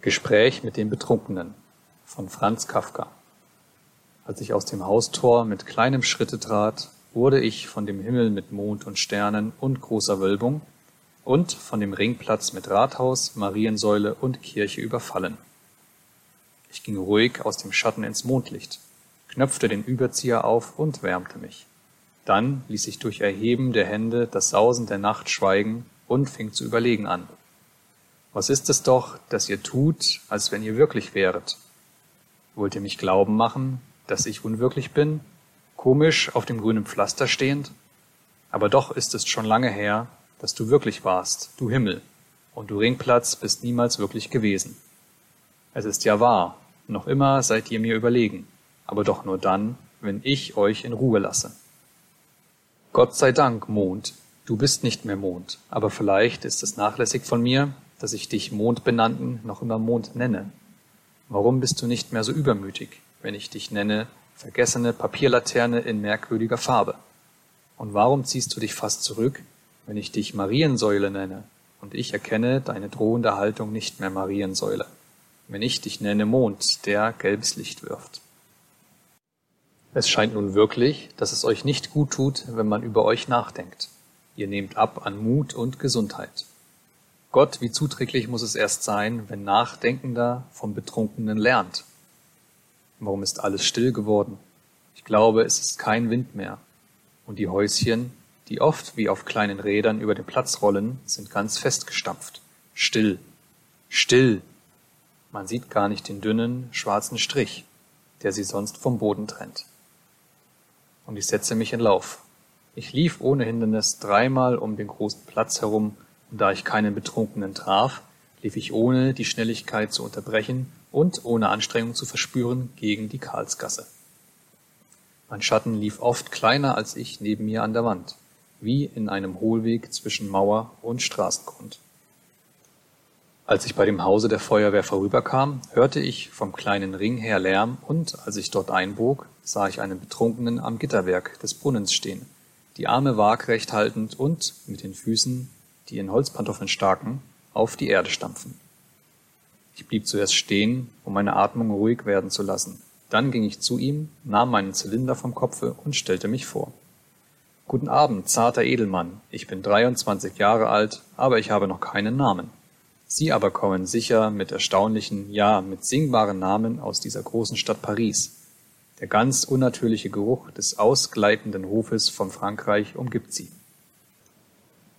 Gespräch mit dem Betrunkenen von Franz Kafka Als ich aus dem Haustor mit kleinem Schritte trat, wurde ich von dem Himmel mit Mond und Sternen und großer Wölbung und von dem Ringplatz mit Rathaus, Mariensäule und Kirche überfallen. Ich ging ruhig aus dem Schatten ins Mondlicht, knöpfte den Überzieher auf und wärmte mich. Dann ließ ich durch Erheben der Hände das Sausen der Nacht schweigen und fing zu überlegen an. Was ist es doch, dass ihr tut, als wenn ihr wirklich wäret? Wollt ihr mich glauben machen, dass ich unwirklich bin, komisch auf dem grünen Pflaster stehend? Aber doch ist es schon lange her, dass du wirklich warst, du Himmel, und du Ringplatz bist niemals wirklich gewesen. Es ist ja wahr, noch immer seid ihr mir überlegen, aber doch nur dann, wenn ich euch in Ruhe lasse. Gott sei Dank, Mond, du bist nicht mehr Mond, aber vielleicht ist es nachlässig von mir, dass ich dich Mondbenannten noch immer Mond nenne? Warum bist du nicht mehr so übermütig, wenn ich dich nenne vergessene Papierlaterne in merkwürdiger Farbe? Und warum ziehst du dich fast zurück, wenn ich dich Mariensäule nenne und ich erkenne deine drohende Haltung nicht mehr Mariensäule, wenn ich dich nenne Mond, der gelbes Licht wirft? Es scheint nun wirklich, dass es euch nicht gut tut, wenn man über euch nachdenkt. Ihr nehmt ab an Mut und Gesundheit. Gott, wie zuträglich muss es erst sein, wenn Nachdenkender vom Betrunkenen lernt. Warum ist alles still geworden? Ich glaube, es ist kein Wind mehr. Und die Häuschen, die oft wie auf kleinen Rädern über den Platz rollen, sind ganz festgestampft. Still. Still. Man sieht gar nicht den dünnen, schwarzen Strich, der sie sonst vom Boden trennt. Und ich setze mich in Lauf. Ich lief ohne Hindernis dreimal um den großen Platz herum, und da ich keinen Betrunkenen traf, lief ich ohne die Schnelligkeit zu unterbrechen und ohne Anstrengung zu verspüren gegen die Karlsgasse. Mein Schatten lief oft kleiner als ich neben mir an der Wand, wie in einem Hohlweg zwischen Mauer und Straßengrund. Als ich bei dem Hause der Feuerwehr vorüberkam, hörte ich vom kleinen Ring her Lärm und als ich dort einbog, sah ich einen Betrunkenen am Gitterwerk des Brunnens stehen, die Arme waagrecht haltend und mit den Füßen die in Holzpantoffeln staken, auf die Erde stampfen. Ich blieb zuerst stehen, um meine Atmung ruhig werden zu lassen. Dann ging ich zu ihm, nahm meinen Zylinder vom Kopfe und stellte mich vor. Guten Abend, zarter Edelmann. Ich bin 23 Jahre alt, aber ich habe noch keinen Namen. Sie aber kommen sicher mit erstaunlichen, ja, mit singbaren Namen aus dieser großen Stadt Paris. Der ganz unnatürliche Geruch des ausgleitenden Hofes von Frankreich umgibt sie.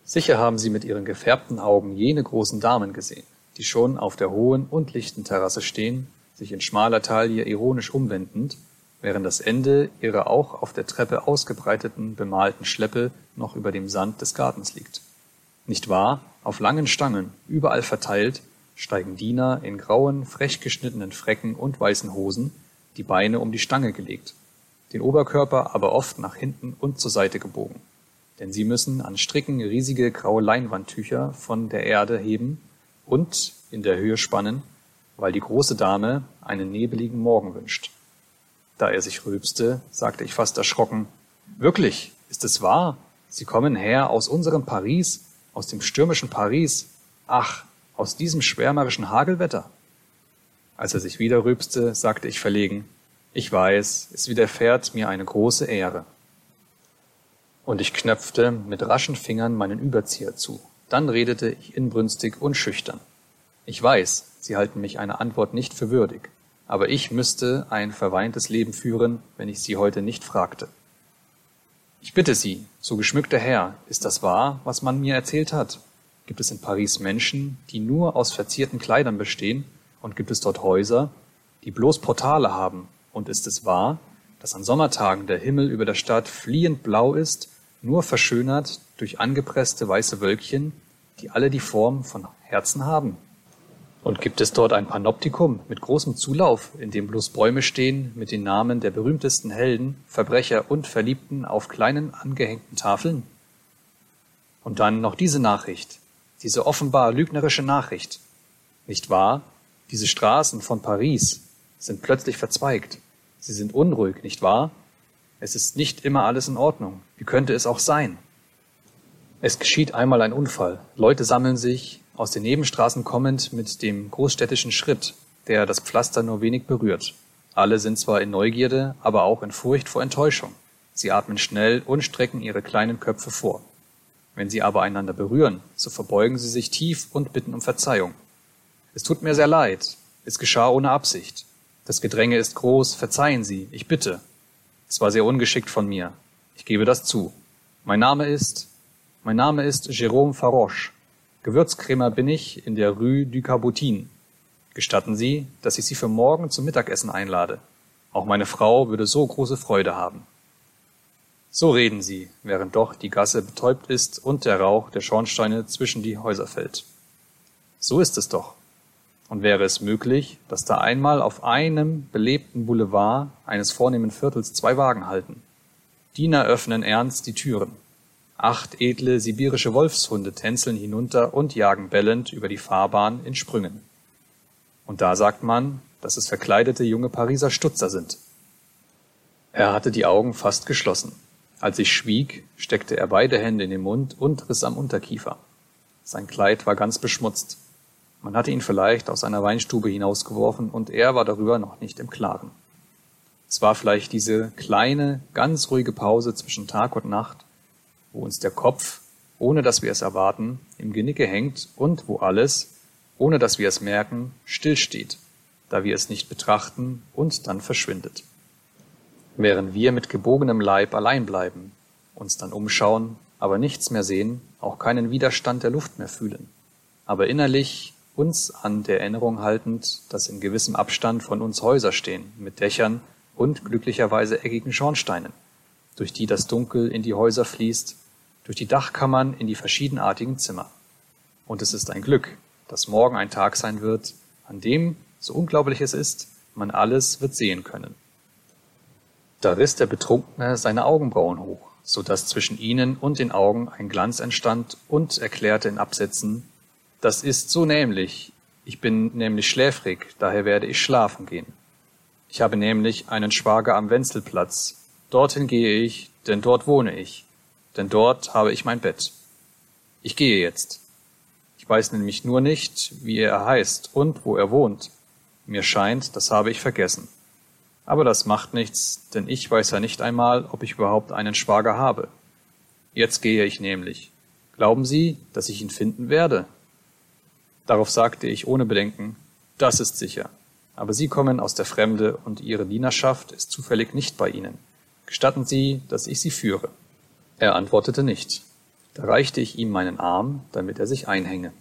Sicher haben Sie mit Ihren gefärbten Augen jene großen Damen gesehen, die schon auf der hohen und lichten Terrasse stehen, sich in schmaler Taille ironisch umwendend, während das Ende ihrer auch auf der Treppe ausgebreiteten bemalten Schleppe noch über dem Sand des Gartens liegt. Nicht wahr? Auf langen Stangen, überall verteilt, steigen Diener in grauen, frech geschnittenen Frecken und weißen Hosen, die Beine um die Stange gelegt, den Oberkörper aber oft nach hinten und zur Seite gebogen denn sie müssen an Stricken riesige graue Leinwandtücher von der Erde heben und in der Höhe spannen, weil die große Dame einen nebeligen Morgen wünscht. Da er sich rülpste, sagte ich fast erschrocken, Wirklich, ist es wahr? Sie kommen her aus unserem Paris, aus dem stürmischen Paris, ach, aus diesem schwärmerischen Hagelwetter. Als er sich wieder rülpste, sagte ich verlegen, ich weiß, es widerfährt mir eine große Ehre und ich knöpfte mit raschen Fingern meinen Überzieher zu. Dann redete ich inbrünstig und schüchtern. Ich weiß, Sie halten mich eine Antwort nicht für würdig, aber ich müsste ein verweintes Leben führen, wenn ich Sie heute nicht fragte. Ich bitte Sie, so geschmückter Herr, ist das wahr, was man mir erzählt hat? Gibt es in Paris Menschen, die nur aus verzierten Kleidern bestehen, und gibt es dort Häuser, die bloß Portale haben? Und ist es wahr, dass an Sommertagen der Himmel über der Stadt fliehend blau ist nur verschönert durch angepresste weiße Wölkchen, die alle die Form von Herzen haben. Und gibt es dort ein Panoptikum mit großem Zulauf, in dem bloß Bäume stehen mit den Namen der berühmtesten Helden, Verbrecher und Verliebten auf kleinen angehängten Tafeln? Und dann noch diese Nachricht, diese offenbar lügnerische Nachricht. Nicht wahr? Diese Straßen von Paris sind plötzlich verzweigt. Sie sind unruhig, nicht wahr? Es ist nicht immer alles in Ordnung. Wie könnte es auch sein? Es geschieht einmal ein Unfall. Leute sammeln sich, aus den Nebenstraßen kommend mit dem großstädtischen Schritt, der das Pflaster nur wenig berührt. Alle sind zwar in Neugierde, aber auch in Furcht vor Enttäuschung. Sie atmen schnell und strecken ihre kleinen Köpfe vor. Wenn sie aber einander berühren, so verbeugen sie sich tief und bitten um Verzeihung. Es tut mir sehr leid. Es geschah ohne Absicht. Das Gedränge ist groß. Verzeihen Sie. Ich bitte. Es war sehr ungeschickt von mir. Ich gebe das zu. Mein Name ist, mein Name ist Jérôme Faroche. Gewürzkrämer bin ich in der Rue du Cabotin. Gestatten Sie, dass ich Sie für morgen zum Mittagessen einlade. Auch meine Frau würde so große Freude haben. So reden sie, während doch die Gasse betäubt ist und der Rauch der Schornsteine zwischen die Häuser fällt. So ist es doch. Und wäre es möglich, dass da einmal auf einem belebten Boulevard eines vornehmen Viertels zwei Wagen halten. Diener öffnen ernst die Türen. Acht edle sibirische Wolfshunde tänzeln hinunter und jagen bellend über die Fahrbahn in Sprüngen. Und da sagt man, dass es verkleidete junge Pariser Stutzer sind. Er hatte die Augen fast geschlossen. Als ich schwieg, steckte er beide Hände in den Mund und riss am Unterkiefer. Sein Kleid war ganz beschmutzt. Man hatte ihn vielleicht aus einer Weinstube hinausgeworfen und er war darüber noch nicht im Klaren. Es war vielleicht diese kleine, ganz ruhige Pause zwischen Tag und Nacht, wo uns der Kopf, ohne dass wir es erwarten, im Genicke hängt und wo alles, ohne dass wir es merken, stillsteht, da wir es nicht betrachten und dann verschwindet während wir mit gebogenem Leib allein bleiben, uns dann umschauen, aber nichts mehr sehen, auch keinen Widerstand der Luft mehr fühlen, aber innerlich uns an der Erinnerung haltend, dass in gewissem Abstand von uns Häuser stehen, mit Dächern und glücklicherweise eckigen Schornsteinen, durch die das Dunkel in die Häuser fließt, durch die Dachkammern in die verschiedenartigen Zimmer. Und es ist ein Glück, dass morgen ein Tag sein wird, an dem, so unglaublich es ist, man alles wird sehen können. Da riß der Betrunkene seine Augenbrauen hoch, so dass zwischen ihnen und den Augen ein Glanz entstand und erklärte in Absätzen, das ist so nämlich, ich bin nämlich schläfrig, daher werde ich schlafen gehen. Ich habe nämlich einen Schwager am Wenzelplatz, dorthin gehe ich, denn dort wohne ich, denn dort habe ich mein Bett. Ich gehe jetzt. Ich weiß nämlich nur nicht, wie er heißt und wo er wohnt. Mir scheint, das habe ich vergessen. Aber das macht nichts, denn ich weiß ja nicht einmal, ob ich überhaupt einen Schwager habe. Jetzt gehe ich nämlich. Glauben Sie, dass ich ihn finden werde? Darauf sagte ich ohne Bedenken, das ist sicher. Aber Sie kommen aus der Fremde und Ihre Dienerschaft ist zufällig nicht bei Ihnen. Gestatten Sie, dass ich Sie führe. Er antwortete nicht. Da reichte ich ihm meinen Arm, damit er sich einhänge.